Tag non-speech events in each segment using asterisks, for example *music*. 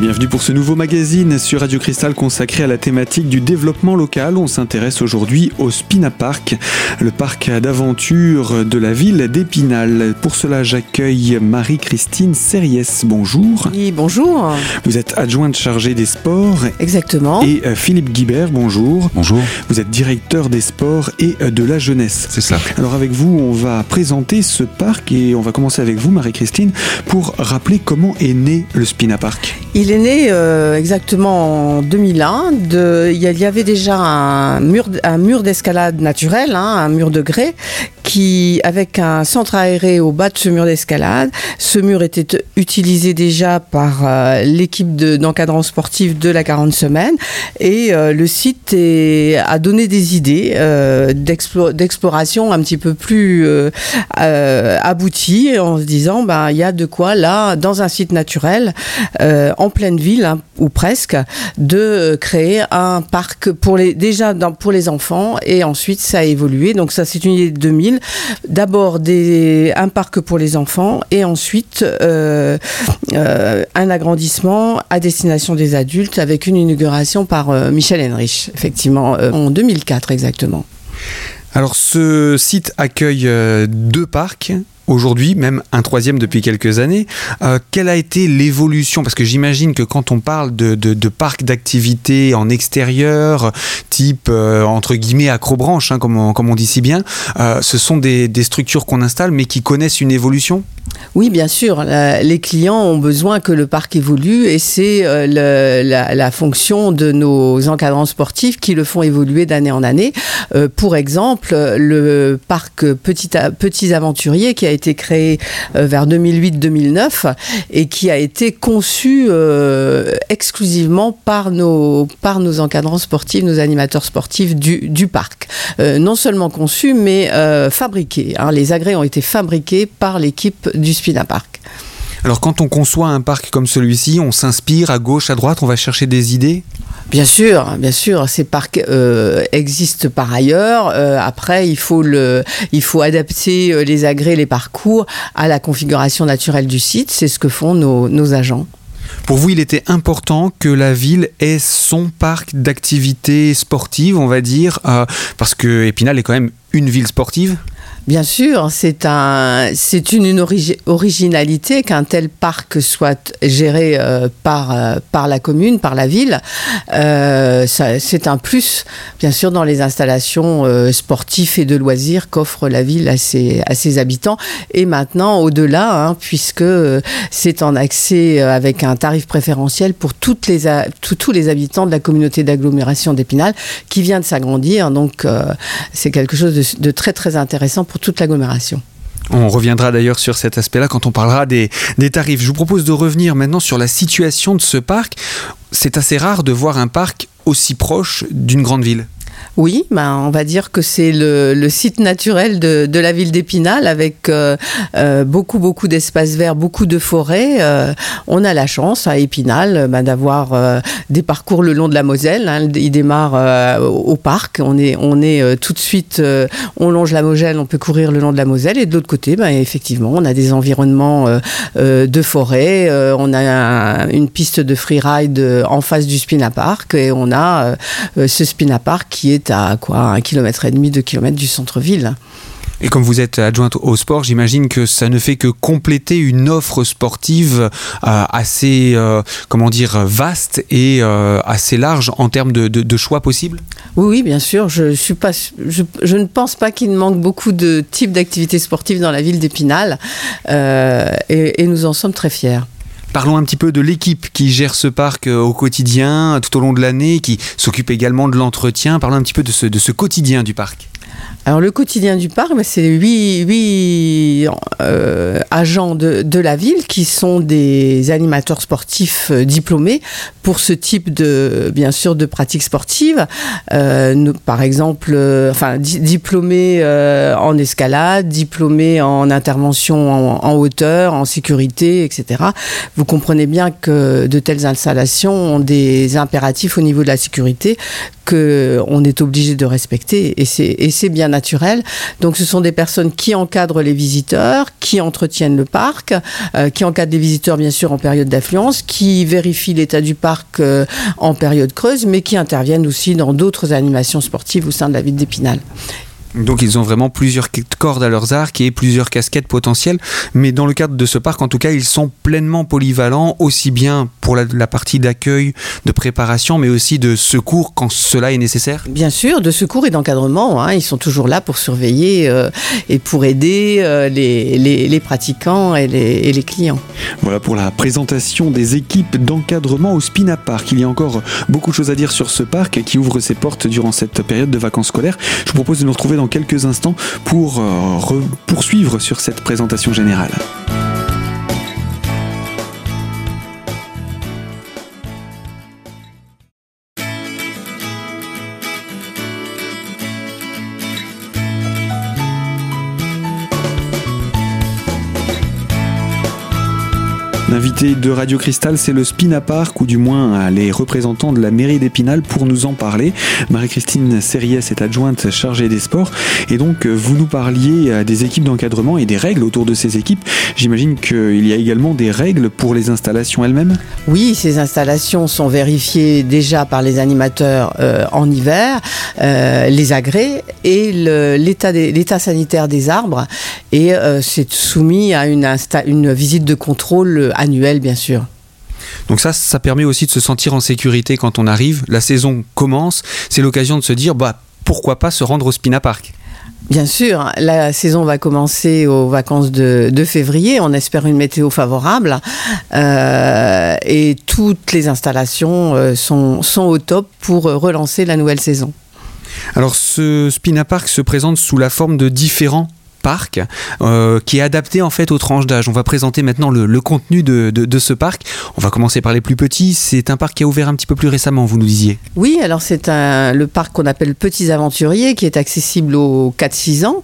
bienvenue pour ce nouveau magazine sur Radio Cristal consacré à la thématique du développement local. On s'intéresse aujourd'hui au Spina Park, le parc d'aventure de la ville d'Épinal. Pour cela, j'accueille Marie-Christine Serriès. Bonjour. Oui, bonjour. Vous êtes adjointe chargée des sports. Exactement. Et euh, Philippe Guibert, bonjour. Bonjour. Vous êtes directeur des sports et euh, de la jeunesse. C'est ça. Alors avec vous, on va présenter ce parc et on va commencer avec vous, Marie-Christine, pour rappeler comment est né le Spina Park. Il est né euh, exactement en 2001. De, il y avait déjà un mur, un mur d'escalade naturel, hein, un mur de grès, qui, avec un centre aéré au bas de ce mur d'escalade. Ce mur était utilisé déjà par euh, l'équipe d'encadrement sportif de la 40 semaines et euh, le site a donné des idées d'exploration un petit peu plus abouties en se disant ben il y a de quoi là dans un site naturel en pleine ville hein, ou presque de créer un parc pour les déjà dans, pour les enfants et ensuite ça a évolué. Donc ça c'est une idée de 2000 d'abord des un parc pour les enfants et ensuite euh, euh, un agrandissement à destination des adultes avec une inauguration par euh, Michel Henrich effectivement euh, en 2004 exactement. Alors ce site accueille euh, deux parcs. Aujourd'hui, même un troisième depuis quelques années. Euh, quelle a été l'évolution? Parce que j'imagine que quand on parle de, de, de parcs d'activités en extérieur, type euh, entre guillemets acrobranche, hein, comme, on, comme on dit si bien, euh, ce sont des, structures qu'on installe mais qui connaissent une évolution? Oui, bien sûr. Les clients ont besoin que le parc évolue et c'est la, fonction de nos encadrants sportifs qui le font évoluer d'année en année. Pour exemple, le parc Petits Aventuriers qui a été créé euh, vers 2008-2009 et qui a été conçu euh, exclusivement par nos, par nos encadrants sportifs, nos animateurs sportifs du, parc. Euh, non seulement conçu, mais fabriqué. hein. Les agrès ont été fabriqués par l'équipe du Spina Park. Alors quand on conçoit un parc comme celui-ci, on s'inspire à gauche, à droite, on va chercher des idées? Bien sûr, bien sûr, ces parcs euh, existent par ailleurs. Euh, après, il faut le, il faut adapter euh, les agrès, les parcours à la configuration naturelle du site. C'est ce que font nos, nos agents. Pour vous, il était important que la ville ait son parc d'activités sportives, on va dire, euh, parce que Épinal est quand même une ville sportive? Bien sûr, c'est un, c'est une, une origi- originalité qu'un tel parc soit géré euh, par, euh, par la commune, par la ville. Euh, c'est un plus, bien sûr, dans les installations sportives et de loisirs qu'offre la ville à ses, à ses habitants. Et maintenant, au-delà, hein, puisque c'est en accès avec un tarif préférentiel pour toutes les, tous- les habitants de la communauté d'agglomération d'Épinal qui vient de s'agrandir. Donc, c'est quelque chose de, de très, très intéressant pour toute l'agglomération. On reviendra d'ailleurs sur cet aspect-là quand on parlera des, des tarifs. Je vous propose de revenir maintenant sur la situation de ce parc. C'est assez rare de voir un parc aussi proche d'une grande ville. Oui, ben, on va dire que c'est le, site naturel de, la ville d'Épinal avec euh, euh, beaucoup, beaucoup d'espaces verts, beaucoup de forêts. Euh, on a la chance à Épinal ben, d'avoir des parcours le long de la Moselle. hein. Il démarre au parc. On est, tout de suite, on longe la Moselle, on peut courir le long de la Moselle. Et de l'autre côté, ben, effectivement, on a des environnements de forêt. on a un- une piste de freeride en face du Spina Park et on a ce Spina Park qui est à quoi un kilomètre et demi, deux kilomètres du centre-ville. Et comme vous êtes adjointe au sport, j'imagine que ça ne fait que compléter une offre sportive euh, assez, euh, comment dire, vaste et euh, assez large en termes de, de- de choix possibles? Oui, oui, bien sûr. Je, suis pas, je, je ne pense pas qu'il manque beaucoup de types d'activités sportives dans la ville d'Épinal et, et nous en sommes très fiers. Parlons un petit peu de l'équipe qui gère ce parc euh, au quotidien, tout au long de l'année, qui s'occupe également de l'entretien. Parlons un petit peu de ce, de ce quotidien du parc. Alors le quotidien du parc, ben, c'est huit, euh, agents de, la ville qui sont des animateurs sportifs euh, diplômés pour ce type de, bien sûr, de pratiques sportives. Euh, par exemple, diplômés en escalade, diplômés en intervention en, en hauteur, en sécurité, etc. Vous comprenez bien que de telles installations ont des impératifs au niveau de la sécurité que on est obligé de respecter et c'est c'est bien naturel. Donc ce sont des personnes qui encadrent les visiteurs, qui entretiennent le parc, euh, qui encadrent les visiteurs bien sûr en période d'affluence, qui vérifient l'état du parc euh, en période creuse, mais qui interviennent aussi dans d'autres animations sportives au sein de la ville d'Épinal. Donc ils ont vraiment plusieurs cordes à leurs arcs et plusieurs casquettes potentielles. Mais dans le cadre de ce parc, en tout cas, ils sont pleinement polyvalents, aussi bien pour la, partie d'accueil, de préparation, mais aussi de secours quand cela est nécessaire. Bien sûr, de secours et d'encadrement. Hein. Ils sont toujours là pour surveiller euh, et pour aider euh, les, les, pratiquants et les, et les, clients. Voilà pour la présentation des équipes d'encadrement au Spina Park. Il y a encore beaucoup de choses à dire sur ce parc qui ouvre ses portes durant cette période de vacances scolaires. Je vous propose de nous retrouver dans quelques instants pour euh, poursuivre sur cette présentation générale. De Radio Cristal, c'est le Spina Park, ou du moins les représentants de la mairie d'Épinal pour nous en parler. Marie-Christine Serriès est adjointe chargée des sports. Et donc, vous nous parliez des équipes d'encadrement et des règles autour de ces équipes. J'imagine qu'il y a également des règles pour les installations elles-mêmes? Oui, ces installations sont vérifiées déjà par les animateurs euh, en hiver, euh, les agrès et l'état sanitaire des arbres. Et euh, c'est soumis à une, visite de contrôle bien sûr. Donc ça, ça permet aussi de se sentir en sécurité quand on arrive. La saison commence, c'est l'occasion de se dire, bah, pourquoi pas se rendre au Spina Park? Bien sûr, la saison va commencer aux vacances de, février. On espère une météo favorable euh, et toutes les installations euh, sont, sont au top pour relancer la nouvelle saison. Alors ce Spina Park se présente sous la forme de différents parc euh, qui est adapté en fait aux tranches d'âge. On va présenter maintenant le, contenu de, ce parc. On va commencer par les plus petits. C'est un parc qui a ouvert un petit peu plus récemment, vous nous disiez. Oui, alors c'est le parc qu'on appelle Petits Aventuriers qui est accessible aux 4-6 ans,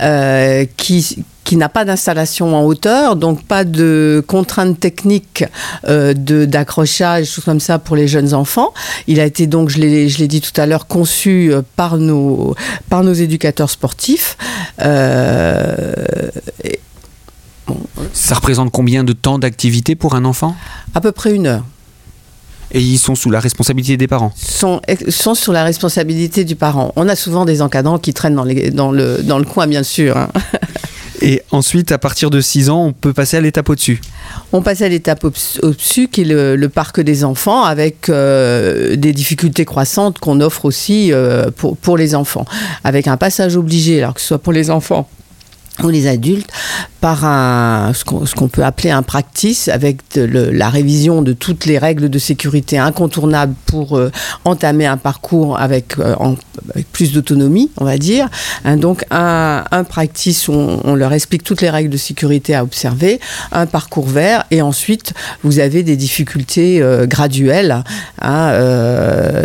euh, qui qui n'a pas d'installation en hauteur, donc pas de contraintes techniques euh, d'accrochage, choses comme ça pour les jeunes enfants. Il a été donc, je l'ai dit tout à l'heure, conçu euh, par nos, par nos éducateurs sportifs. Euh, ça représente combien de temps d'activité pour un enfant? À peu près une heure. Et ils sont sous la responsabilité des parents? Sont, sont sous la responsabilité du parent. On a souvent des encadrants qui traînent dans, les, dans, le, dans le coin, bien sûr. Hein. *laughs* Et ensuite, à partir de 6 ans, on peut passer à l'étape au-dessus. On passe à l'étape au-dessus, qui est le, parc des enfants, avec euh, des difficultés croissantes qu'on offre aussi euh, pour, pour les enfants, avec un passage obligé, alors que ce soit pour les enfants ou les adultes par un, ce qu'on peut appeler un practice avec la révision de toutes les règles de sécurité incontournables pour euh, entamer un parcours avec, euh, plus d'autonomie, on va dire. Hein, donc un, practice où on, leur explique toutes les règles de sécurité à observer, un parcours vert et ensuite vous avez des difficultés euh, graduelles hein,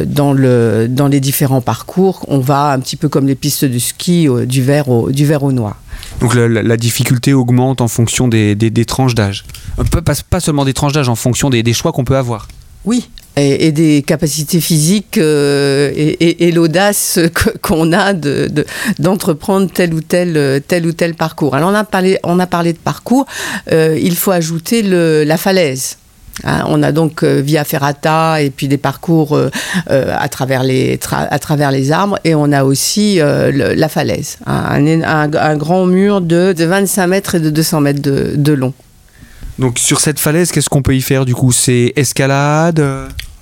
dans, le, dans les différents parcours. On va un petit peu comme les pistes de ski du vert au, du vert au noir. Donc la, difficulté augmente en fonction des, tranches d'âge. Pas, pas, seulement des tranches d'âge, en fonction des, choix qu'on peut avoir. Oui, et, des capacités physiques euh, et, l'audace *laughs* qu'on a d'entreprendre tel ou tel tel ou tel parcours. Alors on a parlé on a parlé de parcours, euh, il faut ajouter la falaise. Hein, on a donc euh, via ferrata et puis des parcours euh, euh, à, travers les à travers les arbres et on a aussi la falaise, hein, un, grand mur de, 25 mètres et de 200 mètres de, long. Donc sur cette falaise, qu'est-ce qu'on peut y faire du coup? C'est escalade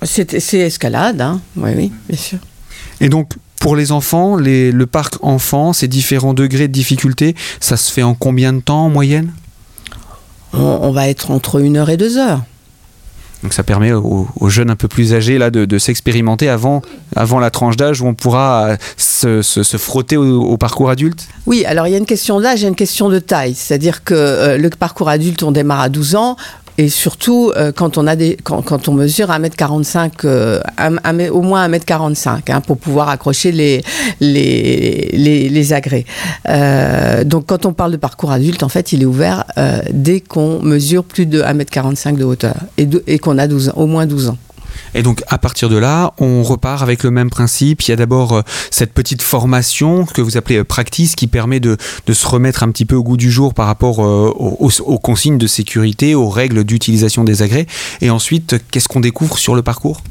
C'est escalade, hein. oui, oui, bien sûr. Et donc pour les enfants, le parc enfant, ces différents degrés de difficulté, ça se fait en combien de temps en moyenne? On, va être entre une heure et deux heures. Donc ça permet aux, jeunes un peu plus âgés de, s'expérimenter avant, la tranche d'âge où on pourra se, se, frotter au, parcours adulte Oui, alors il y a une question d'âge, il y a une question de taille. C'est-à-dire que euh, le parcours adulte, on démarre à 12 ans. Et surtout, euh, quand, on a des, quand, on mesure 1m45, euh, au moins 1m45, hein, pour pouvoir accrocher les, les, les, agrès. Euh, donc, quand on parle de parcours adulte, en fait, il est ouvert dès qu'on mesure plus de 1m45 de hauteur et, et qu'on a 12, au moins 12 ans. Et donc à partir de là, on repart avec le même principe. Il y a d'abord euh, cette petite formation que vous appelez euh, practice qui permet de, se remettre un petit peu au goût du jour par rapport euh, aux, aux, consignes de sécurité, aux règles d'utilisation des agrès. Et ensuite, qu'est-ce qu'on découvre sur le parcours?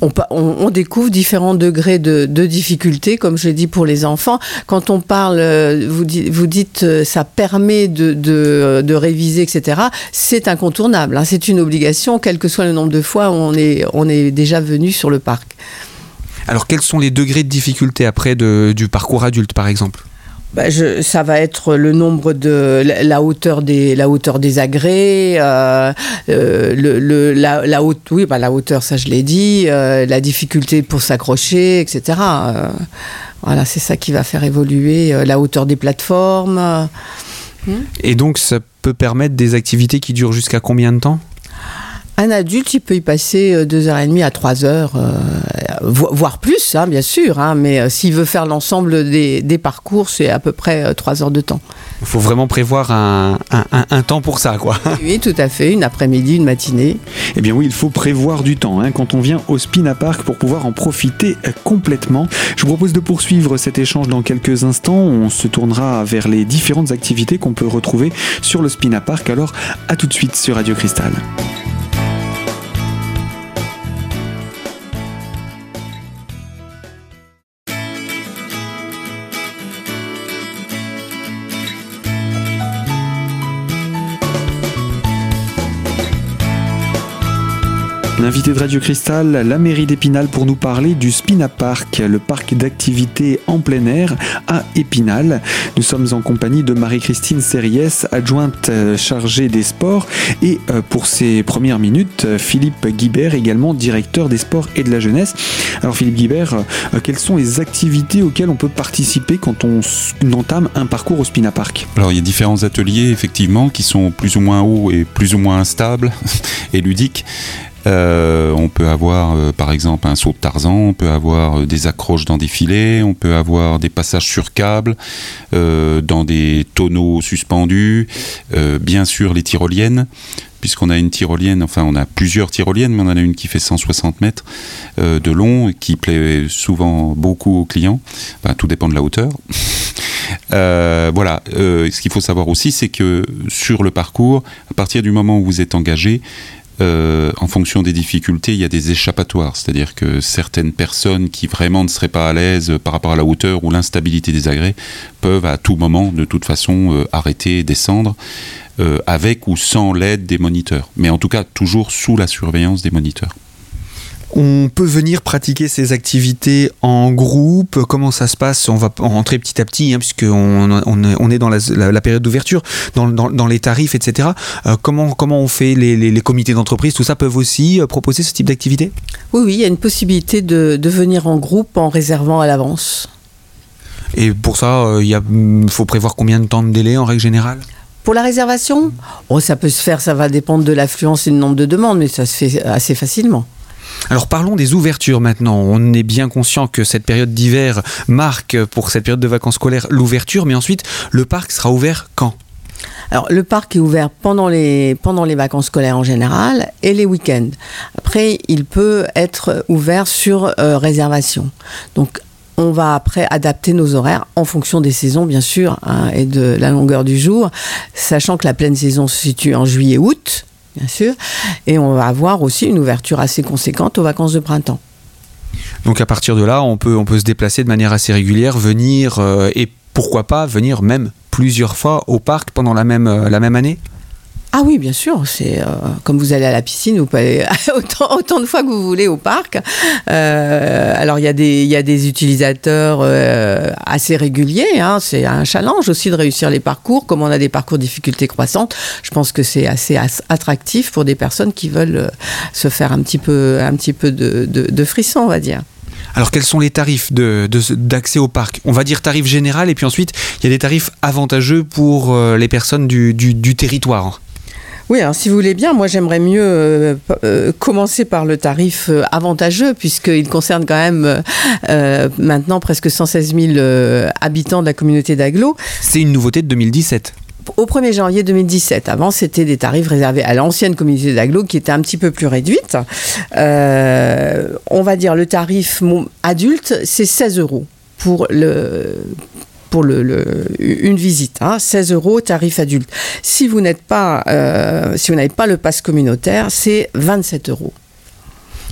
On, découvre différents degrés de, difficulté, comme je l'ai dit pour les enfants. Quand on parle, vous, dites, vous dites ça permet de, de, de réviser, etc. C'est incontournable. Hein, c'est une obligation, quel que soit le nombre de fois où on est, on est déjà venu sur le parc. Alors, quels sont les degrés de difficulté après du parcours adulte, par exemple? Bah, je, ça va être le nombre de la hauteur des la hauteur des agrès, euh, euh, le, le, la, la, haute, oui, bah, la hauteur, ça je l'ai dit, euh, la difficulté pour s'accrocher, etc. Voilà, c'est ça qui va faire évoluer la hauteur des plateformes. Et donc, ça peut permettre des activités qui durent jusqu'à combien de temps? Un adulte, il peut y passer deux heures et demie à trois heures, euh, voire plus, hein, bien sûr. Hein, mais euh, s'il veut faire l'ensemble des, des, parcours, c'est à peu près trois heures de temps. Il faut vraiment prévoir un, un, un, un, temps pour ça, quoi. Oui, tout à fait. Une après-midi, une matinée. Eh bien oui, il faut prévoir du temps hein, quand on vient au Spina Park pour pouvoir en profiter complètement. Je vous propose de poursuivre cet échange dans quelques instants. On se tournera vers les différentes activités qu'on peut retrouver sur le Spina Park. Alors, à tout de suite sur Radio Cristal. L'invité de Radio Cristal, la mairie d'Épinal, pour nous parler du Spina Park, le parc d'activités en plein air à Épinal. Nous sommes en compagnie de Marie-Christine Serriès, adjointe chargée des sports, et pour ces premières minutes, Philippe Guibert, également directeur des sports et de la jeunesse. Alors Philippe Guibert, quelles sont les activités auxquelles on peut participer quand on entame un parcours au Spina Park? Alors il y a différents ateliers effectivement qui sont plus ou moins hauts et plus ou moins instables *laughs* et ludiques. Euh, on peut avoir euh, par exemple un saut de Tarzan, on peut avoir euh, des accroches dans des filets, on peut avoir des passages sur câble, dans des tonneaux suspendus, bien sûr les tyroliennes puisqu'on a une tyrolienne, enfin on a plusieurs tyroliennes, mais on en a une qui fait 160 mètres de long, qui plaît souvent beaucoup aux clients. Tout dépend de la hauteur. *laughs* voilà. Ce qu'il faut savoir aussi, c'est que sur le parcours, à partir du moment où vous êtes engagé, euh, en fonction des difficultés, il y a des échappatoires. C'est-à-dire que certaines personnes qui vraiment ne seraient pas à l'aise par rapport à la hauteur ou l'instabilité des agrès peuvent à tout moment, de toute façon, euh, arrêter et descendre. Euh, avec ou sans l'aide des moniteurs, mais en tout cas toujours sous la surveillance des moniteurs. On peut venir pratiquer ces activités en groupe. Comment ça se passe? On va rentrer petit à petit, hein, puisqu'on on, est dans la, la, la période d'ouverture, dans, dans, dans, les tarifs, etc. Euh, comment, comment on fait les, les, les comités d'entreprise? Tout ça peuvent aussi euh, proposer ce type d'activité? Oui, oui, il y a une possibilité de, de venir en groupe en réservant à l'avance. Et pour ça, il euh, faut prévoir combien de temps de délai en règle générale? Pour la réservation, oh, ça peut se faire, ça va dépendre de l'affluence et du nombre de demandes, mais ça se fait assez facilement. Alors parlons des ouvertures maintenant. On est bien conscient que cette période d'hiver marque pour cette période de vacances scolaires l'ouverture, mais ensuite le parc sera ouvert quand? Alors, le parc est ouvert pendant les, pendant les vacances scolaires en général et les week-ends. Après, il peut être ouvert sur euh, réservation. Donc, on va après adapter nos horaires en fonction des saisons, bien sûr, hein, et de la longueur du jour, sachant que la pleine saison se situe en juillet-août, bien sûr, et on va avoir aussi une ouverture assez conséquente aux vacances de printemps. Donc à partir de là, on peut, se déplacer de manière assez régulière, venir euh, et pourquoi pas venir même plusieurs fois au parc pendant la même, euh, la même année? Ah oui, bien sûr. C'est euh, comme vous allez à la piscine, vous pouvez aller *laughs* autant, de fois que vous voulez au parc. Euh, alors il y a des il des utilisateurs euh, assez réguliers. Hein. C'est un challenge aussi de réussir les parcours. Comme on a des parcours difficultés croissantes, je pense que c'est assez attractif pour des personnes qui veulent se faire un petit peu de, frisson, on va dire. Alors quels sont les tarifs d'accès au parc? On va dire tarif général et puis ensuite il y a des tarifs avantageux pour les personnes du territoire. Oui, alors si vous voulez bien, moi j'aimerais mieux euh, euh, commencer par le tarif euh, avantageux, puisqu'il concerne quand même maintenant presque 116 000 habitants de la communauté d'Aglo. C'est une nouveauté de 2017 au 1er janvier 2017. Avant, c'était des tarifs réservés à l'ancienne communauté d'agglo qui était un petit peu plus réduite. On va dire le tarif adulte, c'est 16 euros pour le pour le, une visite, 16 hein. euros tarif adulte. Si vous n'êtes pas, euh, si vous n'avez pas le pass communautaire, c'est 27 euros.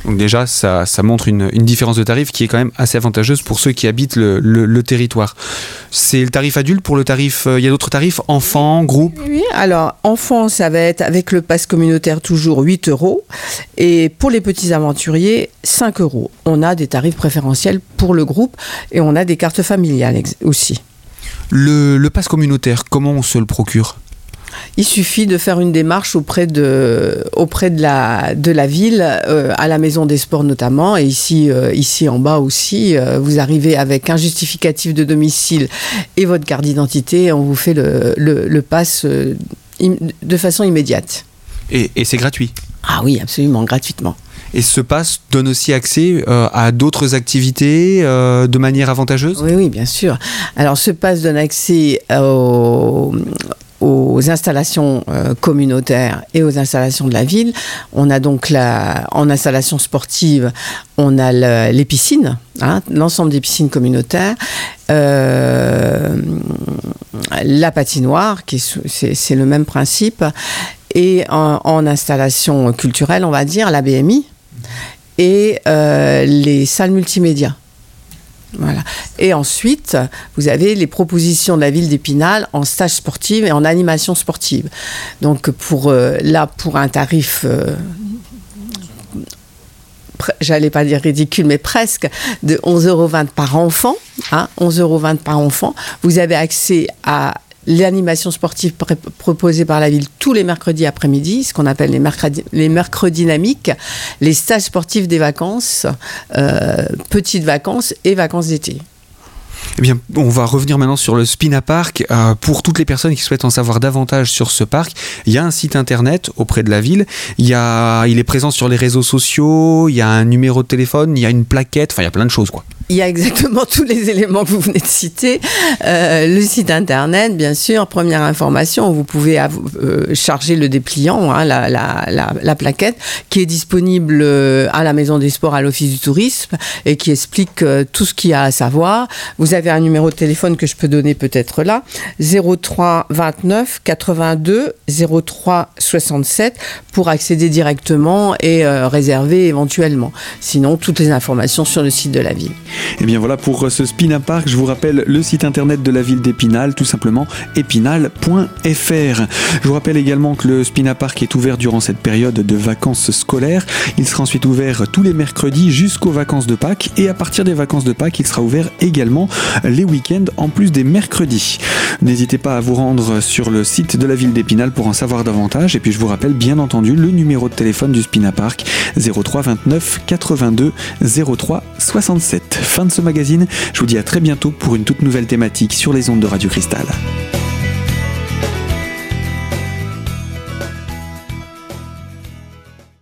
Donc déjà, ça, montre une, différence de tarif qui est quand même assez avantageuse pour ceux qui habitent le, territoire. C'est le tarif adulte pour le tarif... Euh, il y a d'autres tarifs? Enfants, groupe? Oui, alors enfants, ça va être avec le pass communautaire toujours 8 euros. Et pour les petits aventuriers, 5 euros. On a des tarifs préférentiels pour le groupe et on a des cartes familiales aussi. Le, le pass communautaire, comment on se le procure? Il suffit de faire une démarche auprès de, auprès de, la, de la ville, euh, à la Maison des Sports notamment, et ici, euh, ici en bas aussi. Euh, vous arrivez avec un justificatif de domicile et votre carte d'identité, on vous fait le, le, pass de façon immédiate. Et, et c'est gratuit Ah oui, absolument, gratuitement. Et ce pass donne aussi accès à d'autres activités de manière avantageuse? Oui, oui, bien sûr. Alors ce pass donne accès au, aux installations euh, communautaires et aux installations de la ville. On a donc la, en installation sportive, on a les piscines, hein, l'ensemble des piscines communautaires, euh, la patinoire, qui c'est le même principe, et en, installation culturelle, on va dire, la BMI, et euh, les salles multimédia. Et ensuite, vous avez les propositions de la ville d'Épinal en stage sportif et en animation sportive. Donc pour euh, là, pour un tarif euh, j'allais pas dire ridicule, mais presque, de 11,20 euros par enfant, hein, 11,20 euros par enfant, vous avez accès à l'animation sportive proposée par la ville tous les mercredis après-midi, ce qu'on appelle les mercredis, les mercredis dynamiques, les stages sportifs des vacances, euh, petites vacances et vacances d'été. Eh bien, on va revenir maintenant sur le Spina Park. Euh, pour toutes les personnes qui souhaitent en savoir davantage sur ce parc, il y a un site internet auprès de la ville. Il, y a, il est présent sur les réseaux sociaux. Il y a un numéro de téléphone. Il y a une plaquette. Enfin, il y a plein de choses, quoi. Il y a exactement *laughs* tous les éléments que vous venez de citer. Euh, le site internet, bien sûr, première information, vous pouvez euh, charger le dépliant, hein, la, la, la, plaquette, qui est disponible euh, à la Maison des Sports, à l'Office du Tourisme, et qui explique tout ce qu'il y a à savoir. Vous avez un numéro de téléphone que je peux donner peut-être là, 03 29 82 03 67, pour accéder directement et réserver éventuellement. Sinon, toutes les informations sur le site de la ville. Et eh bien voilà pour ce Spina Park. Je vous rappelle le site internet de la ville d'Épinal, tout simplement épinal.fr. Je vous rappelle également que le Spina Park est ouvert durant cette période de vacances scolaires. Il sera ensuite ouvert tous les mercredis jusqu'aux vacances de Pâques et à partir des vacances de Pâques, il sera ouvert également les week-ends en plus des mercredis. N'hésitez pas à vous rendre sur le site de la ville d'Épinal pour en savoir davantage et puis je vous rappelle bien entendu le numéro de téléphone du Spina Park 03 29 82 03 67 fin de ce magazine. Je vous dis à très bientôt pour une toute nouvelle thématique sur les ondes de Radio Cristal.